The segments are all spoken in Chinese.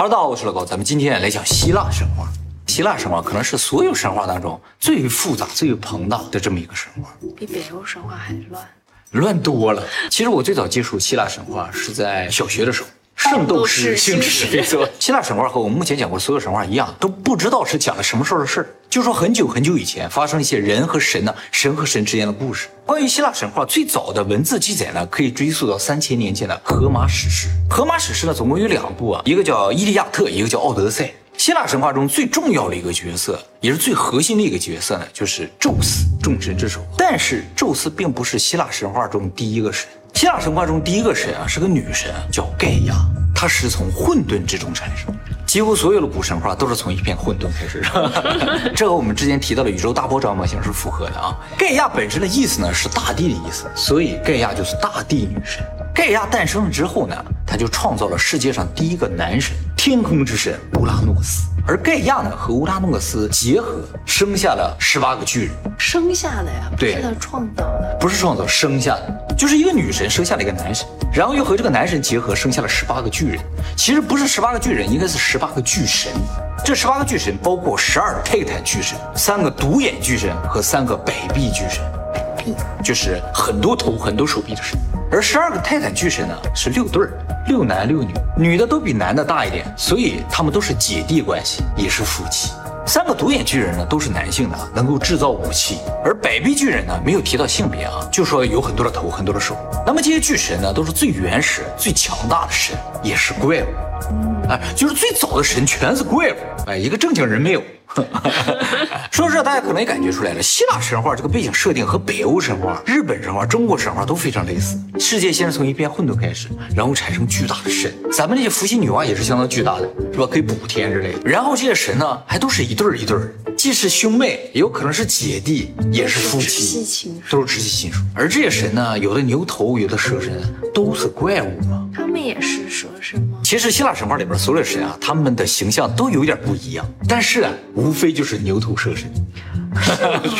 哈喽，大家好，我是老高，咱们今天来讲希腊神话。希腊神话可能是所有神话当中最复杂、最庞大的这么一个神话，比北欧神话还乱。乱多了。其实我最早接触希腊神话是在小学的时候，《圣斗士星矢》。希腊神话和我们目前讲过的所有神话一样，都不知道是讲了什么时候的事儿。就说很久很久以前发生一些人和神呢，神和神之间的故事。关于希腊神话最早的文字记载呢，可以追溯到三千年前的荷马史诗。荷马史诗呢，总共有两部啊，一个叫《伊利亚特》，一个叫《奥德赛》。希腊神话中最重要的一个角色，也是最核心的一个角色呢，就是宙斯，众神之首。但是宙斯并不是希腊神话中第一个神。希腊神话中第一个神啊是个女神，叫盖亚，她是从混沌之中产生。几乎所有的古神话都是从一片混沌开始，这和我们之前提到的宇宙大爆炸模型是符合的啊。盖亚本身的意思呢是大地的意思，所以盖亚就是大地女神。盖亚诞生了之后呢，他就创造了世界上第一个男神，天空之神乌拉诺斯。而盖亚呢和乌拉诺斯结合，生下了十八个巨人。生下的呀，不对是他创造的。不是创造，生下的，就是一个女神生下了一个男神，然后又和这个男神结合，生下了十八个巨人。其实不是十八个巨人，应该是十八个巨神。这十八个巨神包括十二泰坦巨神、三个独眼巨神和三个百臂巨神，就是很多头、很多手臂的神。而十二个泰坦巨神呢是六对儿，六男六女，女的都比男的大一点，所以他们都是姐弟关系，也是夫妻。三个独眼巨人呢都是男性的，能够制造武器，而百臂巨人呢没有提到性别啊，就说有很多的头，很多的手。那么这些巨神呢都是最原始、最强大的神，也是怪物。哎，就是最早的神全是怪物，哎，一个正经人没有。说到这，大家可能也感觉出来了，希腊神话这个背景设定和北欧神话、日本神话、中国神话都非常类似。世界先是从一片混沌开始，然后产生巨大的神。咱们那些伏羲、女娲也是相当巨大的，是吧？可以补天之类的。然后这些神呢，还都是一对儿一对儿，既是兄妹，也有可能是姐弟，也是夫妻，都是直系亲属。而这些神呢，有的牛头，有的蛇神，都是怪物嘛。他们也是蛇神吗？其实希腊神话里边所有的神啊，他们的形象都有点不一样，但是啊，无非就是牛头蛇神，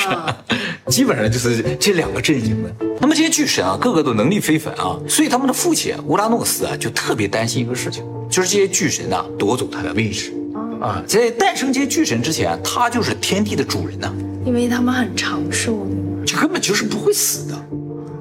啊，基本上就是这两个阵营的。那么这些巨神啊，个个都能力非凡啊，所以他们的父亲乌拉诺斯啊，就特别担心一个事情，就是这些巨神呐、夺走他的位置啊。在诞生这些巨神之前，他就是天地的主人呐、因为他们很长寿。这根本就是不会死的。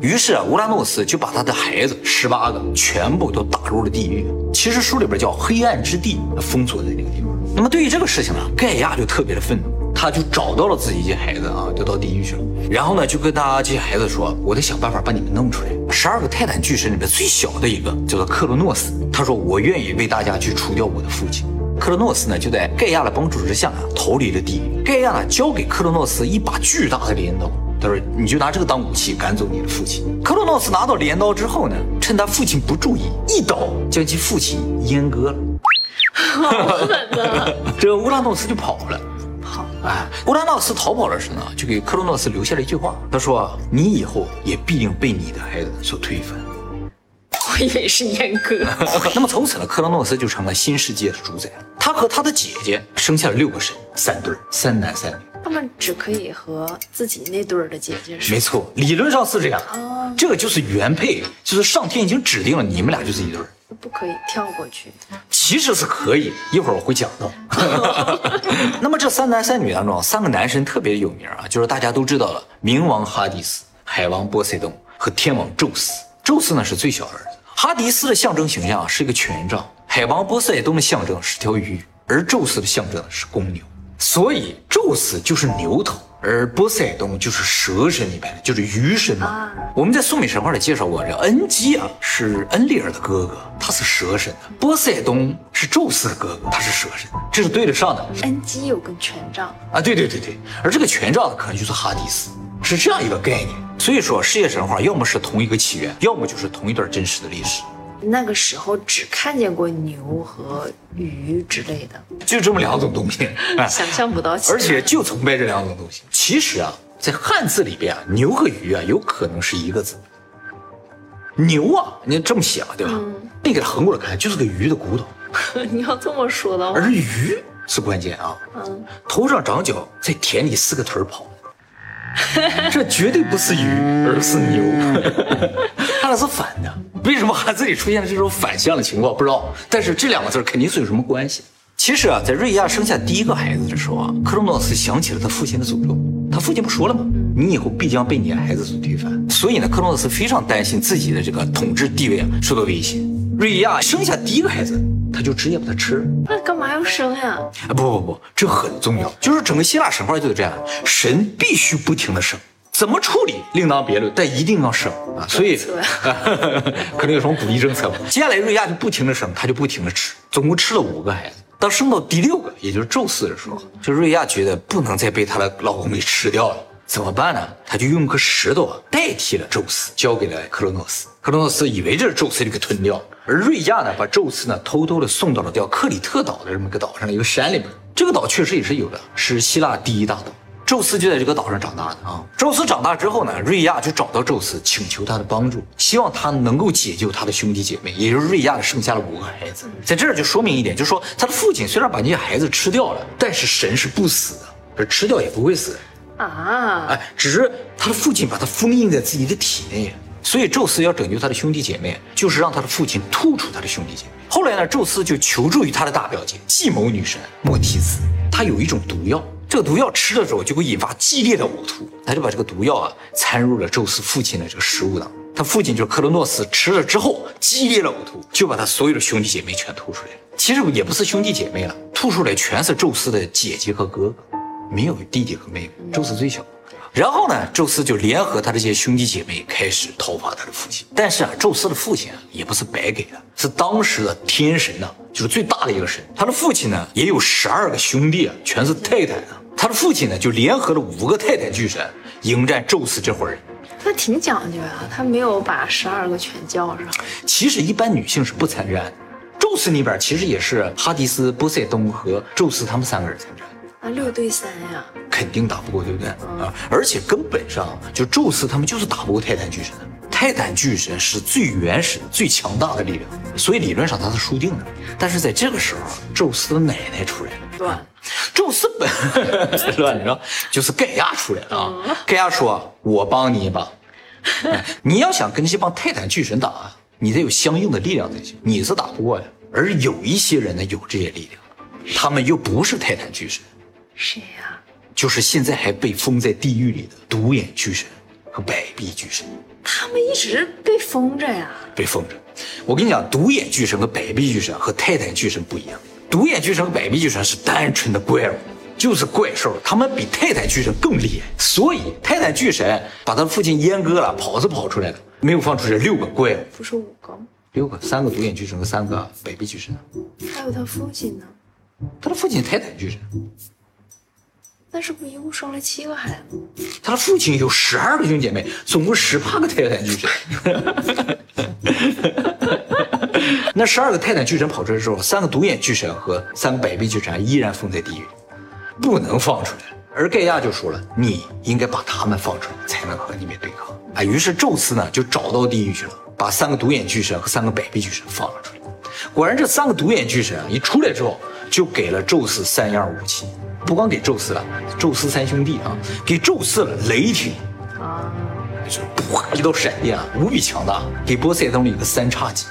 于是啊，乌拉诺斯就把他的孩子十八个全部都打入了地狱。其实书里边叫黑暗之地，封锁在那个地方。那么对于这个事情呢，盖亚就特别的愤怒，他就找到了自己这些孩子啊，就到地狱去了。然后呢，就跟他这些孩子说：“我得想办法把你们弄出来。”十二个泰坦巨神里面最小的一个叫做克罗诺斯，他说：“我愿意为大家去除掉我的父亲。”克罗诺斯呢，就在盖亚的帮助之下啊，逃离了地狱。盖亚呢，交给克罗诺斯一把巨大的镰刀，他说：“你就拿这个当武器赶走你的父亲。”克罗诺斯拿到镰刀之后呢，趁他父亲不注意，一刀将其父亲阉割了。好狠的，这个乌拉诺斯就跑了。好，哎，乌拉诺斯逃跑的时候呢，就给克罗诺斯留下了一句话，他说：“你以后也必定被你的孩子所推翻。”我以为是阉割。那么从此呢，克罗诺斯就成了新世界的主宰。他和他的姐姐生下了六个神，三对儿，三男三女。他们只可以和自己那对儿的姐姐生。没错，理论上是这样。哦这个就是原配，就是上天已经指定了你们俩就是一对儿。不可以跳过去。其实是可以，一会儿我会讲到。那么这三男三女当中，三个男神特别有名啊，就是大家都知道了，冥王哈迪斯、海王波塞冬和天王宙斯。宙斯呢是最小的儿子，哈迪斯的象征形象啊是一个权杖，海王波塞冬的象征是条鱼，而宙斯的象征是公牛。所以宙斯就是牛头，而波塞冬就是蛇神里边的，就是鱼神嘛。啊我们在苏美神话里介绍过，这恩基啊是恩利尔的哥哥，他是蛇神的；波塞冬是宙斯的哥哥，他是蛇神，这是对得上的恩基有根权杖，啊。对对对对，而这个权杖呢，可能就是哈迪斯，是这样一个概念。所以说，世界神话要么是同一个起源，要么就是同一段真实的历史，那个时候只看见过牛和鱼之类的，就这么两种东西。哎想象不到。而且就崇拜这两种东西。其实啊，在汉字里边啊，牛和鱼啊，有可能是一个字。牛啊，你这么想对吧？你给它横过来看，就是个鱼的骨头，你要这么说的话，而鱼是关键啊。嗯，头上长角，在田里四个腿儿跑的，这绝对不是鱼，而是牛。它俩是反的。为什么汉字里出现了这种反向的情况？不知道。但是这两个字肯定是有什么关系。其实啊，在瑞亚生下第一个孩子的时候啊，克罗诺斯想起了他父亲的诅咒。他父亲不说了吗？你以后必将被你的孩子所推翻。所以呢，克罗诺斯非常担心自己的这个统治地位啊受到威胁。瑞亚生下第一个孩子，他就直接把他吃了。那干嘛要生呀？啊不不不，这很重要，就是整个希腊神话就是这样，神必须不停的生，怎么处理另当别论，但一定要生啊。所以策 可能有什么鼓励政策吧。接下来瑞亚就不停的生，他就不停的吃，总共吃了五个孩子。当生到第六个，也就是宙斯的时候，就瑞亚觉得不能再被她的老公给吃掉了，怎么办呢？他就用颗石头啊代替了宙斯，交给了克罗诺斯。克罗诺斯以为这是宙斯就给吞掉，而瑞亚呢，把宙斯呢偷偷的送到了叫克里特岛的这么一个岛上的一个山里边。这个岛确实也是有的，是希腊第一大岛。宙斯就在这个岛上长大的啊。宙斯长大之后呢，瑞亚就找到宙斯，请求他的帮助，希望他能够解救他的兄弟姐妹，也就是瑞亚的剩下的五个孩子。在这儿就说明一点，就是说他的父亲虽然把那些孩子吃掉了，但是神是不死的，这吃掉也不会死。啊，哎，只是他的父亲把他封印在自己的体内，所以宙斯要拯救他的兄弟姐妹，就是让他的父亲吐出他的兄弟姐妹。后来呢，宙斯就求助于他的大表姐计谋女神莫提斯，她有一种毒药，这个毒药吃的时候就会引发激烈的呕吐，他就把这个毒药啊掺入了宙斯父亲的这个食物当中。他父亲就是克罗诺斯吃了之后激烈的呕吐，就把他所有的兄弟姐妹全吐出来了。其实也不是兄弟姐妹了，吐出来全是宙斯的姐姐和哥哥。没有弟弟和妹妹，宙斯最小。然后呢，宙斯就联合他这些兄弟姐妹开始讨伐他的父亲。但是啊，宙斯的父亲啊也不是白给的，是当时的天神呐、就是最大的一个神。他的父亲呢也有十二个兄弟啊，全是泰坦啊。他的父亲呢就联合了五个泰坦巨神迎战宙斯这伙人。那挺讲究啊，他没有把十二个全叫上。其实一般女性是不参战。宙斯那边其实也是哈迪斯、波塞冬和宙斯他们三个人参战。啊，六对三呀，肯定打不过，对不对啊？而且根本上就宙斯他们就是打不过泰坦巨神的。泰坦巨神是最原始、最强大的力量，所以理论上他是输定的。但是在这个时候，宙斯的奶奶出来了。乱，宙斯本 乱，你知道，就是盖亚出来了啊！盖亚说：“我帮你一把，哎你要想跟这帮泰坦巨神打啊，你得有相应的力量才行，你是打不过的。而有一些人呢，有这些力量，他们又不是泰坦巨神，谁呀？就是现在还被封在地狱里的独眼巨神和百臂巨神他们一直被封着呀。被封着。我跟你讲，独眼巨神和百臂巨神和泰坦巨神不一样，独眼巨神和百臂巨神是单纯的怪物，就是怪兽，他们比泰坦巨神更厉害。所以泰坦巨神把他父亲阉割了，跑是跑出来了，没有放出这六个怪物，不是五个吗？六个，三个独眼巨神和三个百臂巨神。还有他父亲呢，他的父亲泰坦巨神，那是不是一共生了七个孩子？他的父亲有十二个兄弟姐妹，总共十八个泰坦巨神。那十二个泰坦巨神跑出来之后，三个独眼巨神和三个百臂巨神依然封在地狱，不能放出来。而盖亚就说了，你应该把他们放出来，才能和你们对抗。啊，于是宙斯呢就找到地狱去了，把三个独眼巨神和三个百臂巨神放了出来。果然，这三个独眼巨神啊一出来之后，就给了宙斯三样武器，不光给宙斯了，宙斯三兄弟啊，给宙斯了雷霆，啊，就是啪一道闪电啊，无比强大。给波塞冬了一个三叉戟，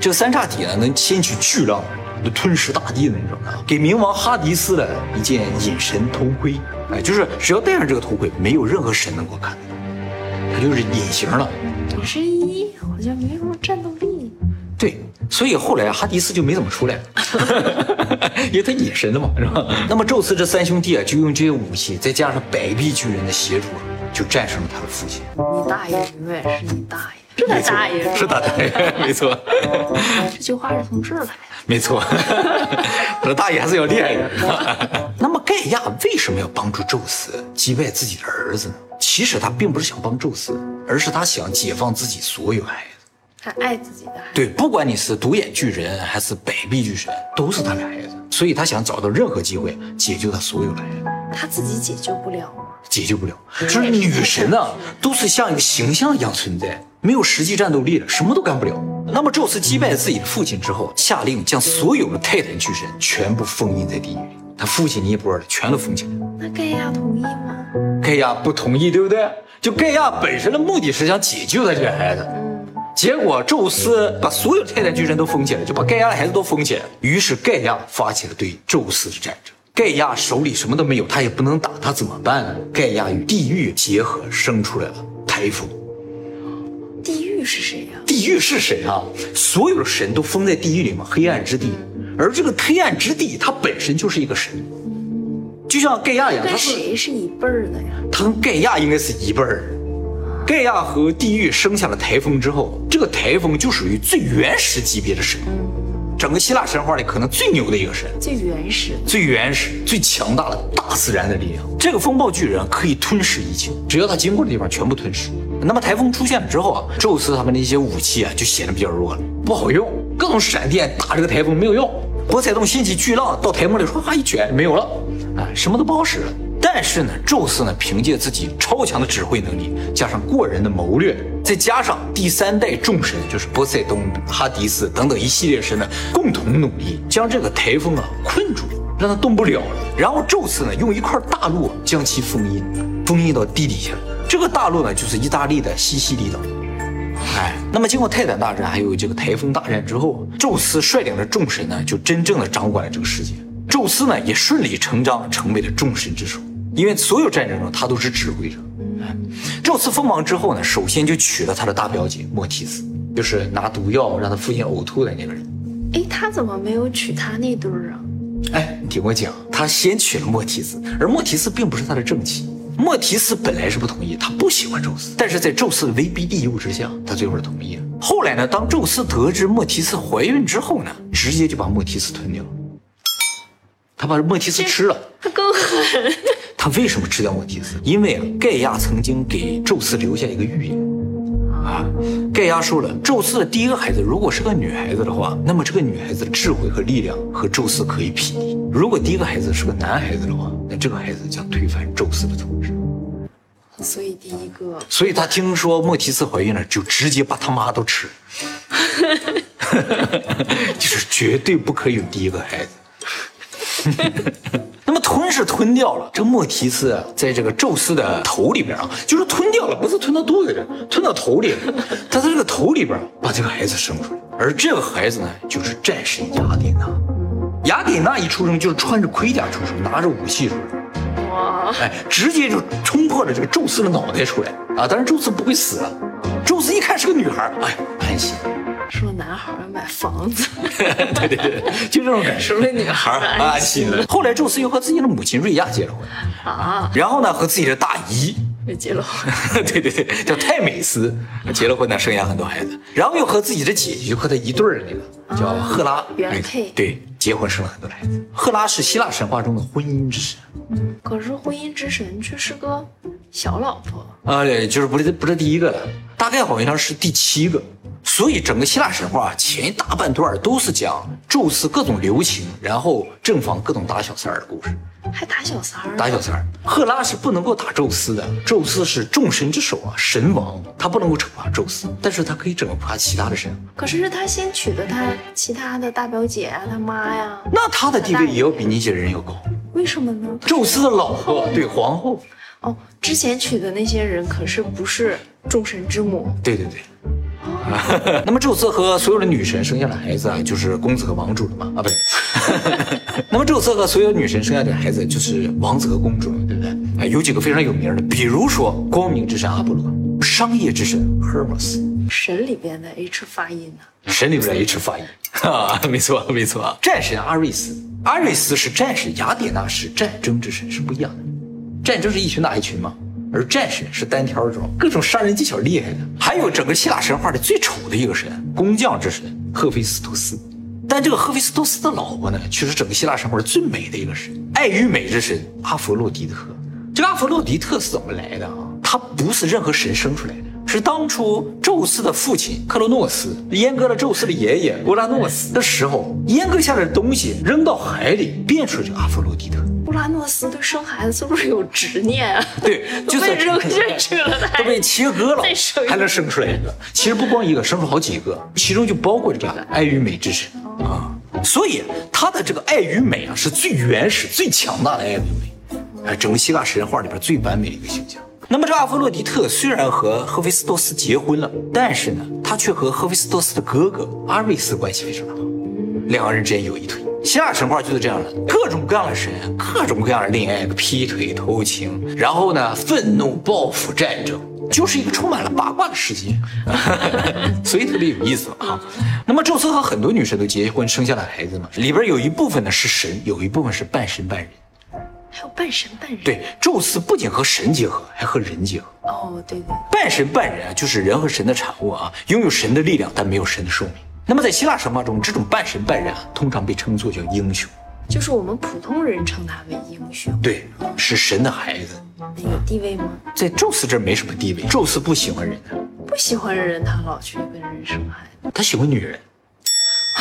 这个三叉戟呢能掀起巨浪，就吞噬大地的那种啊。给冥王哈迪斯了一件隐神头盔，哎，就是只要戴上这个头盔，没有任何神能够看得到，它就是隐形了。隐身衣好像没什么战斗力。对，所以后来哈迪斯就没怎么出来，因为他隐身了嘛，是吧？那么宙斯这三兄弟啊，就用这些武器，再加上百臂巨人的协助，就战胜了他的父亲。你大爷永远是你大爷，是他大爷是他大爷，没错，这句话是从这儿来的。没错，我的大爷还是要厉害的。那么盖亚为什么要帮助宙斯击败自己的儿子呢？其实他并不是想帮宙斯，而是他想解放自己所有孩子。他爱自己的孩子，对，不管你是独眼巨人还是百臂巨神，都是他的孩子，所以他想找到任何机会解救他所有的孩子。他自己解救不了吗？解救不了，就是女神啊，都是像一个形象一样存在，没有实际战斗力的，什么都干不了。那么宙斯击败自己的父亲之后，下令将所有的泰坦巨神全部封印在地狱里，他父亲尼泊尔的全都封起来。那盖亚同意吗？盖亚不同意，对不对？就盖亚本身的目的是想解救他这个孩子，结果宙斯把所有泰坦巨人都封起来，就把盖亚的孩子都封起来。于是盖亚发起了对宙斯的战争。盖亚手里什么都没有，他也不能打，他怎么办呢？盖亚与地狱结合，生出来了台风。地狱是谁呀？地狱是谁啊？所有的神都封在地狱里嘛，黑暗之地。而这个黑暗之地，它本身就是一个神，就像盖亚一样，跟他是谁是一辈儿的呀？他跟盖亚应该是一辈儿。盖亚和地狱生下了台风之后，这个台风就属于最原始级别的神，整个希腊神话里可能最牛的一个神，最原始。最原始、最强大的大自然的力量。这个风暴巨人可以吞噬一切，只要他经过的地方全部吞噬。那么台风出现了之后啊，宙斯他们的一些武器啊就显得比较弱了，不好用，各种闪电打这个台风没有用。波塞冬掀起巨浪到台风里唰哗一卷没有了，啊，什么都不好使了。但是呢，宙斯呢凭借自己超强的指挥能力，加上过人的谋略，再加上第三代众神就是波塞冬、哈迪斯等等一系列神的共同努力，将这个台风啊困住了，让它动不了了。然后宙斯呢用一块大陆将其封印，封印到地底下。这个大陆呢就是意大利的西西里岛。哎，那么经过泰坦大战还有这个台风大战之后，宙斯率领着众神呢就真正的掌管了这个世界。宙斯呢也顺理成章成为了众神之首。因为所有战争中他都是指挥者。哎，宙斯封王之后呢，首先就娶了他的大表姐莫提斯，就是拿毒药让他父亲呕吐的那个人。哎，他怎么没有娶他那对儿啊？哎，你听我讲，他先娶了莫提斯，而莫提斯并不是他的正妻。莫提斯本来是不同意，他不喜欢宙斯，但是在宙斯的威逼利诱之下，他最后是同意了。后来呢，当宙斯得知莫提斯怀孕之后呢，直接就把莫提斯吞掉了。他把莫提斯吃了。他更狠。他为什么吃掉莫提斯？因为啊，盖亚曾经给宙斯留下一个预言啊。盖亚说了，宙斯的第一个孩子如果是个女孩子的话，那么这个女孩子的智慧和力量和宙斯可以匹敌；如果第一个孩子是个男孩子的话，那这个孩子将推翻宙斯的统治。所以第一个，所以他听说莫提斯怀孕了，就直接把他妈都吃，就是绝对不可以有第一个孩子。那么吞是吞掉了，这莫提斯在这个宙斯的头里边啊，就是吞掉了，不是吞到肚子里，吞到头里。他在这个头里边把这个孩子生出来，而这个孩子呢，就是战神雅典娜。雅典娜一出生就是穿着盔甲出生，拿着武器出生，哇，哎，直接就冲破了这个宙斯的脑袋出来啊！但是宙斯不会死啊，宙斯一看是个女孩，哎，安心。说男孩要买房子，对对对，就这种感受。说女孩安心了。后来宙斯又和自己的母亲瑞亚结了婚啊，然后呢和自己的大姨也结了婚，对对对，叫泰美斯，结了婚呢生下很多孩子，然后又和自己的姐姐就和他一对儿那个叫赫拉原配，对，结婚生了很多孩子。赫拉是希腊神话中的婚姻之神，可是婚姻之神却是个小老婆啊，对，就是不是不是第一个了，大概好像是第七个。所以整个希腊神话前一大半段都是讲宙斯各种留情，然后正房各种打小三儿的故事，还打小三儿？打小三儿。赫拉是不能够打宙斯的，宙斯是众神之首啊，神王，他不能够惩罚宙斯，但是他可以惩罚其他的神。可是他先娶的他其他的大表姐啊，他妈呀，那他的地位也要比那些人要高。为什么呢？宙斯的老婆对皇后。哦，之前娶的那些人可是不是众神之母？对对对。那么宙斯和所有的女神生下的孩子啊，就是公子和王主了嘛？啊，不对。那么宙斯和所有女神生下的孩子就是王子和公主了，对不对？啊，有几个非常有名的，比如说光明之神阿波罗，商业之神 Hermes，神里边的 H 发音呢？神里边的 H 发音 啊，没错没错。战神阿瑞斯，阿瑞斯是战神，雅典娜是战争之神，是不一样的。战争是一群打一群嘛。而战神是单挑这种各种杀人技巧厉害的，还有整个希腊神话里最丑的一个神，工匠之神赫菲斯托斯。但这个赫菲斯托斯的老婆呢，却是整个希腊神话里最美的一个神，爱与美之神阿佛洛狄特。这个阿佛洛狄特是怎么来的啊？他不是任何神生出来的，是当初宙斯的父亲克洛诺斯阉割了宙斯的爷爷乌拉诺斯的时候，阉割下来的东西扔到海里，变出了这个阿佛洛狄特。乌拉诺斯对生孩子是不是有执念啊？对，就被扔下去了，都被切割了，还能生出来一个。其实不光一个，生出好几个，其中就包括这个爱与美之神啊。所以他的这个爱与美啊，是最原始、最强大的爱与美，哎，整个希腊神话里边最完美的一个形象。那么这阿佛洛狄特虽然和赫菲斯托斯结婚了，但是呢，他却和赫菲斯托斯的哥哥阿瑞斯关系非常好，两个人之间有一腿。希腊神话就是这样的，各种各样的神，各种各样的恋爱、劈腿、偷情，然后呢，愤怒、报复、战争，就是一个充满了八卦的世界，所以特别有意思啊。那么宙斯和很多女神都结婚生下了孩子嘛，里边有一部分呢是神，有一部分是半神半人。还有半神半人。对，宙斯不仅和神结合，还和人结合。哦，对对，半神半人啊，就是人和神的产物啊，拥有神的力量，但没有神的寿命。那么在希腊神话中，这种半神半人啊，通常被称作叫英雄。就是我们普通人称他为英雄。对，是神的孩子。那有地位吗？在宙斯这儿没什么地位，宙斯不喜欢人啊，不喜欢人，他老去跟人生孩子。他喜欢女人。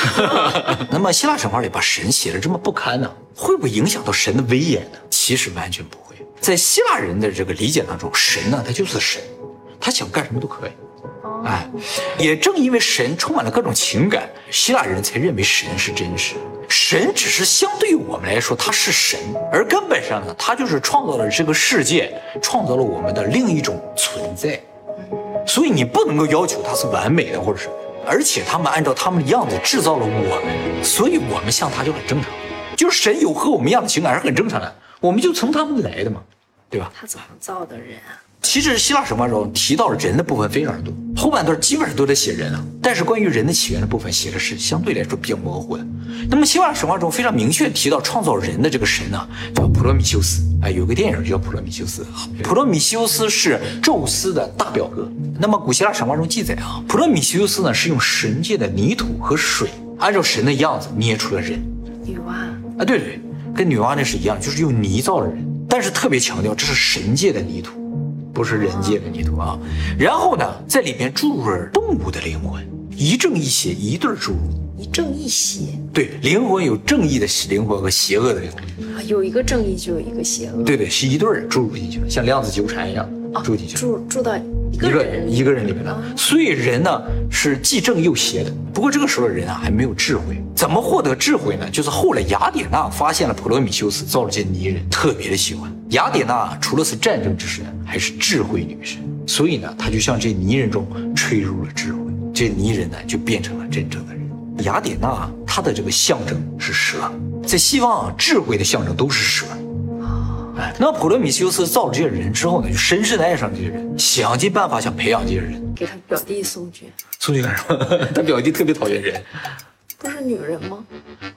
那么希腊神话里把神写的这么不堪呢，会不会影响到神的威严呢？其实完全不会。在希腊人的这个理解当中，神呢，他就是神，他想干什么都可以。哎，也正因为神充满了各种情感，希腊人才认为神是真实。神只是相对于我们来说，他是神，而根本上呢，他就是创造了这个世界，创造了我们的另一种存在。所以你不能够要求他是完美的，或者是，而且他们按照他们的样子制造了我们，所以我们像他就很正常。就是神有和我们一样的情感是很正常的，我们就从他们来的嘛，对吧？他怎么造的人啊？其实希腊神话中提到了人的部分非常的多，后半段基本上都在写人啊。但是关于人的起源的部分写的是相对来说比较模糊的。那么希腊神话中非常明确提到创造人的这个神呢，叫普罗米修斯。哎，有个电影就叫普罗米修斯啊。普罗米修斯是宙斯的大表哥。那么古希腊神话中记载啊，普罗米修斯呢是用神界的泥土和水，按照神的样子捏出了人。女娲啊，对对，跟女娲那是一样，就是用泥造的人，但是特别强调这是神界的泥土。不是人界的泥土啊，然后呢，在里面注入了动物的灵魂，一正一邪一对注入，一正一邪，对，灵魂有正义的灵魂和邪恶的灵魂啊，有一个正义就有一个邪恶，对对，是一对儿注入进去了，像量子纠缠一样注进去，注注到一个人一个人里面了。所以人呢是既正又邪的。不过这个时候的人啊还没有智慧，怎么获得智慧呢？就是后来雅典娜发现了普罗米修斯造了件泥人，特别的喜欢。雅典娜除了是战争之神，还是智慧女神，所以呢，她就向这泥人中吹入了智慧，这泥人呢就变成了真正的人。雅典娜她的这个象征是蛇，在西方啊，智慧的象征都是蛇。哎，那普罗米修斯造了这些人之后呢，就深深的爱上这些人，想尽办法想培养这些人，给他表弟送去。送去干什么？他表弟特别讨厌人，不是女人吗？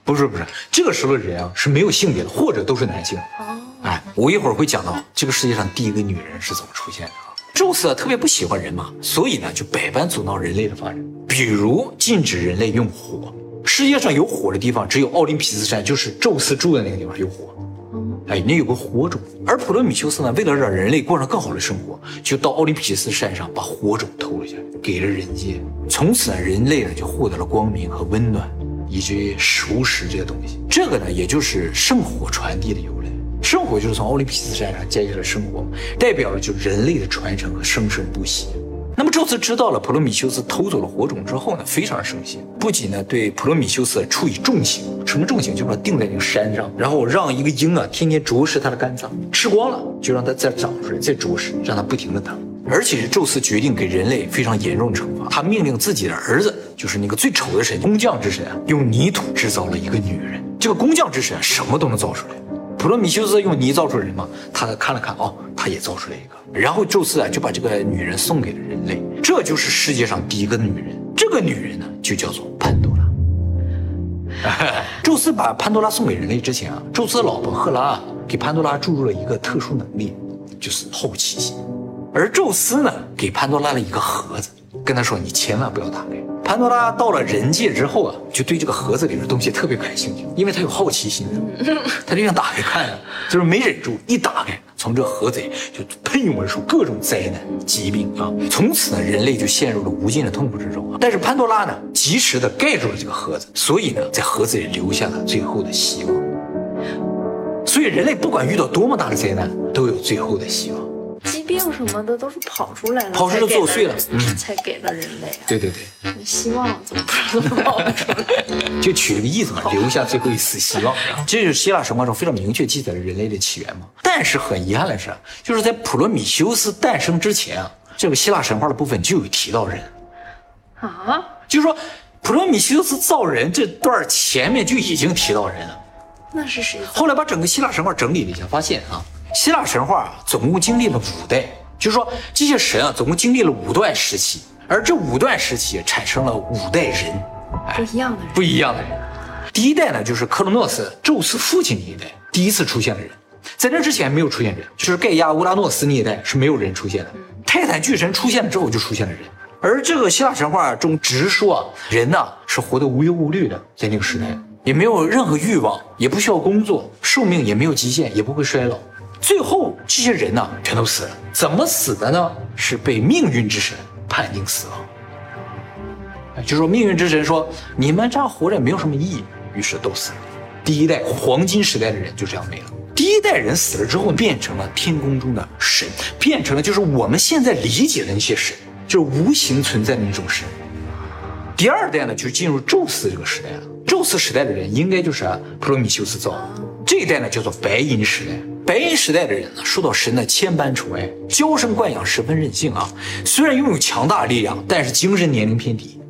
不是不是，这个时候的人啊是没有性别的，或者都是男性。哦。哎，我一会儿会讲到这个世界上第一个女人是怎么出现的啊。宙斯啊特别不喜欢人嘛，所以呢就百般阻挠人类的发展，比如禁止人类用火。世界上有火的地方只有奥林匹斯山，就是宙斯住的那个地方有火。哎，那有个火种。而普罗米修斯呢，为了让人类过上更好的生活，就到奥林匹斯山上把火种偷了下来，给了人间。从此呢，人类呢就获得了光明和温暖，以及熟食这些东西。这个呢，也就是圣火传递的由圣火就是从奥林匹斯山上接下来圣火，代表了就人类的传承和生生不息。那么宙斯知道了普罗米修斯偷走了火种之后呢，非常生气，不仅呢对普罗米修斯处以重刑，什么重刑？就把他钉在那个山上，然后让一个鹰啊天天啄食他的肝脏，吃光了就让他再长出来，再啄食，让他不停的疼。而且是宙斯决定给人类非常严重的惩罚，他命令自己的儿子，就是那个最丑的神工匠之神啊，用泥土制造了一个女人。这个工匠之神什么都能造出来。普罗米修斯用泥造出人吗？他看了看，哦，他也造出来一个。然后宙斯啊就把这个女人送给了人类，这就是世界上第一个女人。这个女人呢就叫做潘多拉。宙斯把潘多拉送给人类之前啊，宙斯的老婆赫拉给潘多拉注入了一个特殊能力，就是好奇心。而宙斯呢给潘多拉了一个盒子，跟他说：“你千万不要打开。”潘多拉到了人界之后啊，就对这个盒子里的东西特别感兴趣，因为他有好奇心，他就想打开看啊，就是没忍住，一打开，从这盒子里就喷涌而出各种灾难、疾病啊。从此呢，人类就陷入了无尽的痛苦之中。但是潘多拉呢，及时的盖住了这个盒子，所以呢，在盒子里留下了最后的希望。所以人类不管遇到多么大的灾难，都有最后的希望。基病什么的都是跑出来了，跑出来作祟了嗯，才给了人类啊。对对对，希望怎么不知道跑出来？就取了个意思嘛，留下最后一丝希望。这就是希腊神话中非常明确记载了人类的起源嘛。但是很遗憾的是，就是在普罗米修斯诞生之前啊，这个希腊神话的部分就有提到人，啊？就是说普罗米修斯造人这段前面就已经提到人了。那是谁？后来把整个希腊神话整理了一下，发现啊，希腊神话啊总共经历了五代，就是说这些神啊总共经历了五段时期，而这五段时期产生了五代人，不一样的人。不一样的人。第一代呢，就是克罗诺斯，宙斯父亲那一代，第一次出现的人。在这之前没有出现人，就是盖亚、乌拉诺斯那一代是没有人出现的。泰坦巨神出现了之后就出现了人。而这个希腊神话中直说啊，人呢是活得无忧无虑的，在那个时代也没有任何欲望，也不需要工作，寿命也没有极限，也不会衰老。最后这些人呢全都死了，怎么死的呢？是被命运之神判定死亡。哎就说命运之神说你们这样活着也没有什么意义，于是都死了。第一代黄金时代的人就这样没了。第一代人死了之后，变成了天空中的神，变成了就是我们现在理解的那些神，就是无形存在的那种神。第二代呢，就进入宙斯这个时代了。宙斯时代的人应该就是普罗米修斯造的。这一代呢叫做白银时代。白银时代的人呢，受到神的千般宠爱，娇生惯养，十分任性啊。虽然拥有强大的力量，但是精神年龄偏低，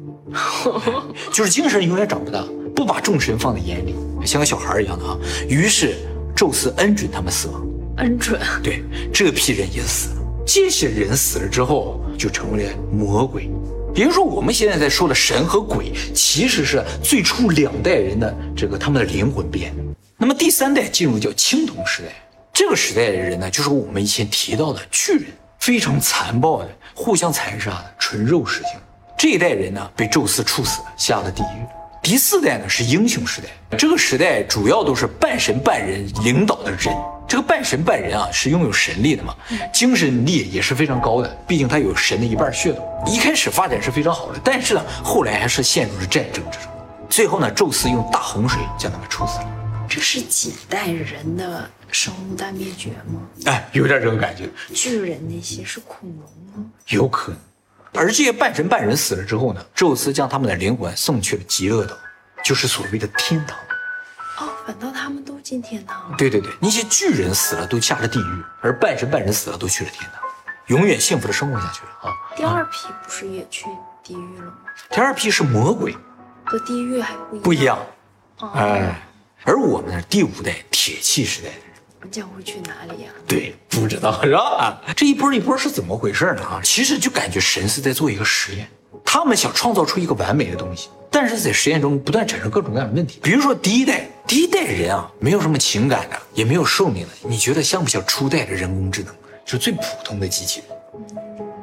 就是精神永远长不大，不把众神放在眼里，像个小孩一样的啊。于是宙斯恩准他们死亡。恩准。对，这批人也死了。这些人死了之后，就成为了魔鬼。也就是说，我们现在在说的神和鬼，其实是最初两代人的这个他们的灵魂变。那么第三代进入叫青铜时代，这个时代的人呢，就是我们以前提到的巨人，非常残暴的，互相残杀的纯肉食性。这一代人呢，被宙斯处死，下了地狱。第四代呢是英雄时代，这个时代主要都是半神半人领导的人。这个半神半人啊，是拥有神力的嘛，精神力也是非常高的，毕竟他有神的一半血统。一开始发展是非常好的，但是呢，后来还是陷入了战争之中。最后呢，宙斯用大洪水将他们处死了。这是几代人的生物大灭绝吗？哎，有点这个感觉，巨人那些是恐龙吗？有可能。而这些半神半人死了之后呢，宙斯将他们的灵魂送去了极乐岛，就是所谓的天堂。哦，反倒他们都进天堂了。对对对，那些巨人死了都下了地狱，而半神半人死了都去了天堂，永远幸福的生活下去了啊。第二批不是也去地狱了吗？第二批是魔鬼，和地狱还不一样。不一样。哦，哎，而我们呢，第五代铁器时代的人，将会去哪里呀、对，不知道是吧？啊，这一波一波是怎么回事呢？啊，其实就感觉神是在做一个实验，他们想创造出一个完美的东西，但是在实验中不断产生各种各样的问题。比如说第一代，第一代人啊，没有什么情感的，也没有寿命的，你觉得像不像初代的人工智能？就是最普通的机器人，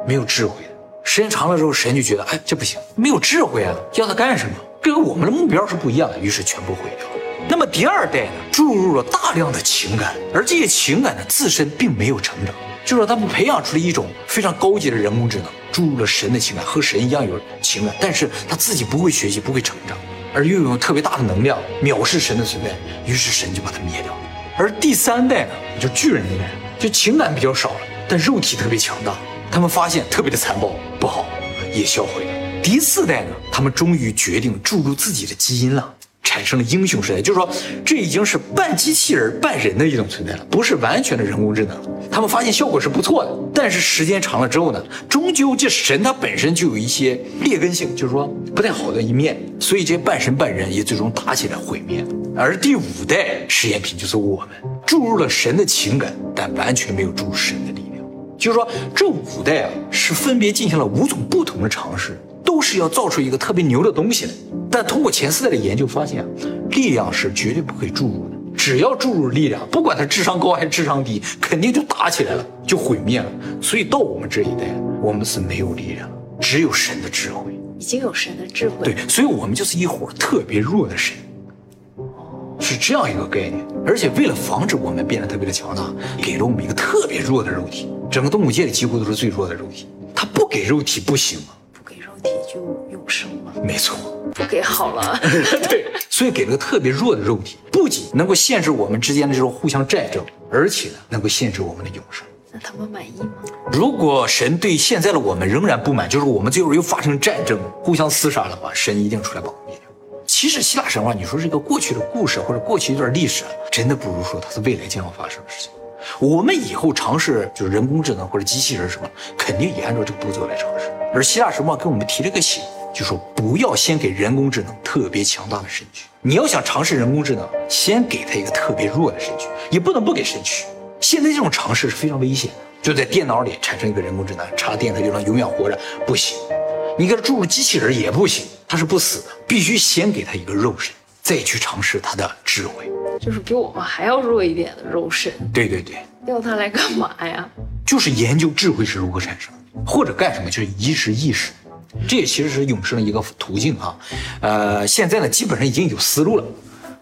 没有智慧的。时间长了之后，神就觉得，哎，这不行，没有智慧啊，要它干什么？这跟我们的目标是不一样的，于是全部毁掉。那么第二代呢，注入了大量的情感，而这些情感呢，自身并没有成长，就是他们培养出了一种非常高级的人工智能，注入了神的情感，和神一样有情感，但是他自己不会学习，不会成长，而又有特别大的能量，藐视神的存在，于是神就把它灭掉了。而第三代呢，就巨人那代，就情感比较少了，但肉体特别强大，他们发现特别的残暴，不好，也销毁了。第四代呢，他们终于决定注入自己的基因了。产生了英雄时代，就是说，这已经是半机器人半人的一种存在了，不是完全的人工智能。他们发现效果是不错的，但是时间长了之后呢，终究这神它本身就有一些劣根性，就是说不太好的一面，所以这半神半人也最终打起来毁灭了。而第五代实验品就是我们注入了神的情感，但完全没有注入神的力量。就是说，这五代啊是分别进行了五种不同的尝试，都是要造出一个特别牛的东西来。但通过前四代的研究发现啊，力量是绝对不可以注入的。只要注入力量，不管他智商高还是智商低，肯定就打起来了，就毁灭了。所以到我们这一代，我们是没有力量，只有神的智慧。已经有神的智慧。对，所以我们就是一伙特别弱的神，是这样一个概念。而且为了防止我们变得特别的强大，给了我们一个特别弱的肉体。整个动物界里几乎都是最弱的肉体，他不给肉体不行啊。就永生了，没错，不给好了。对，所以给了个特别弱的肉体，不仅能够限制我们之间的这种互相战争，而且呢，能够限制我们的永生。那他们满意吗？如果神对现在的我们仍然不满，就是我们最后又发生战争，互相厮杀的话，神一定出来保护灭掉。其实希腊神话，你说是一个过去的故事或者过去一段历史，真的不如说它是未来将要发生的事情。我们以后尝试就是人工智能或者机器人什么，肯定也按照这个步骤来尝试。而希腊神话给我们提了个醒，就说不要先给人工智能特别强大的身躯。你要想尝试人工智能，先给它一个特别弱的身躯，也不能不给身躯。现在这种尝试是非常危险的，就在电脑里产生一个人工智能，插电它就能永远活着，不行。你给它注入机器人也不行，它是不死的，必须先给它一个肉身，再去尝试它的智慧。就是比我们还要弱一点的肉身，对对对，要它来干嘛呀？就是研究智慧是如何产生的，或者干什么，就是移植意识。这也其实是永生的一个途径哈。呃，现在呢，基本上已经有思路了，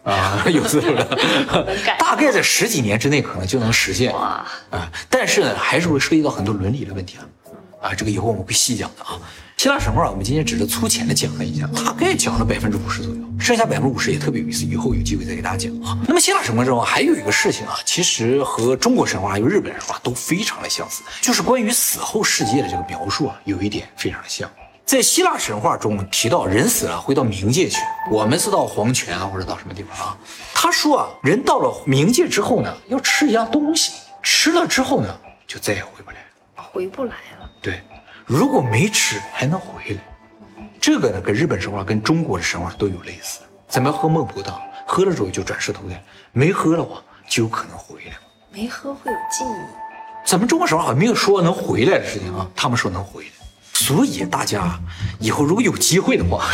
啊，有思路了，大概在十几年之内可能就能实现。哇，啊，但是呢，还是会涉及到很多伦理的问题啊。啊，这个以后我们会细讲的啊。希腊神话，我们今天只是粗浅的讲了一下，大概讲了百分之五十左右，剩下百分之五十也特别有意思，以后有机会再给大家讲啊。那么希腊神话中还有一个事情啊，其实和中国神话还有日本神话都非常的相似，就是关于死后世界的这个描述啊，有一点非常的像。在希腊神话中提到人死了会到冥界去，我们是到黄泉啊，或者到什么地方啊？他说啊，人到了冥界之后呢，要吃一样东西，吃了之后呢，就再也回不来了。回不来了。对。如果没吃还能回来，这个呢跟日本神话跟中国的神话都有类似。咱们喝孟婆汤，喝了之后就转世投胎；没喝的话就有可能回来。没喝会有记忆。咱们中国神话好像没有说能回来的事情啊，他们说能回来。所以大家以后如果有机会的话，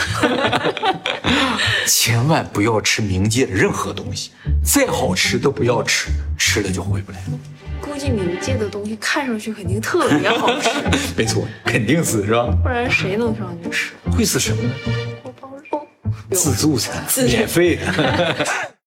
千万不要吃冥界的任何东西，再好吃都不要吃，吃了就回不来了。估计冥界的东西看上去肯定特别好吃，没错，肯定死是吧？不然谁能上去吃？会死什么呢？锅包肉，自助餐，免费的。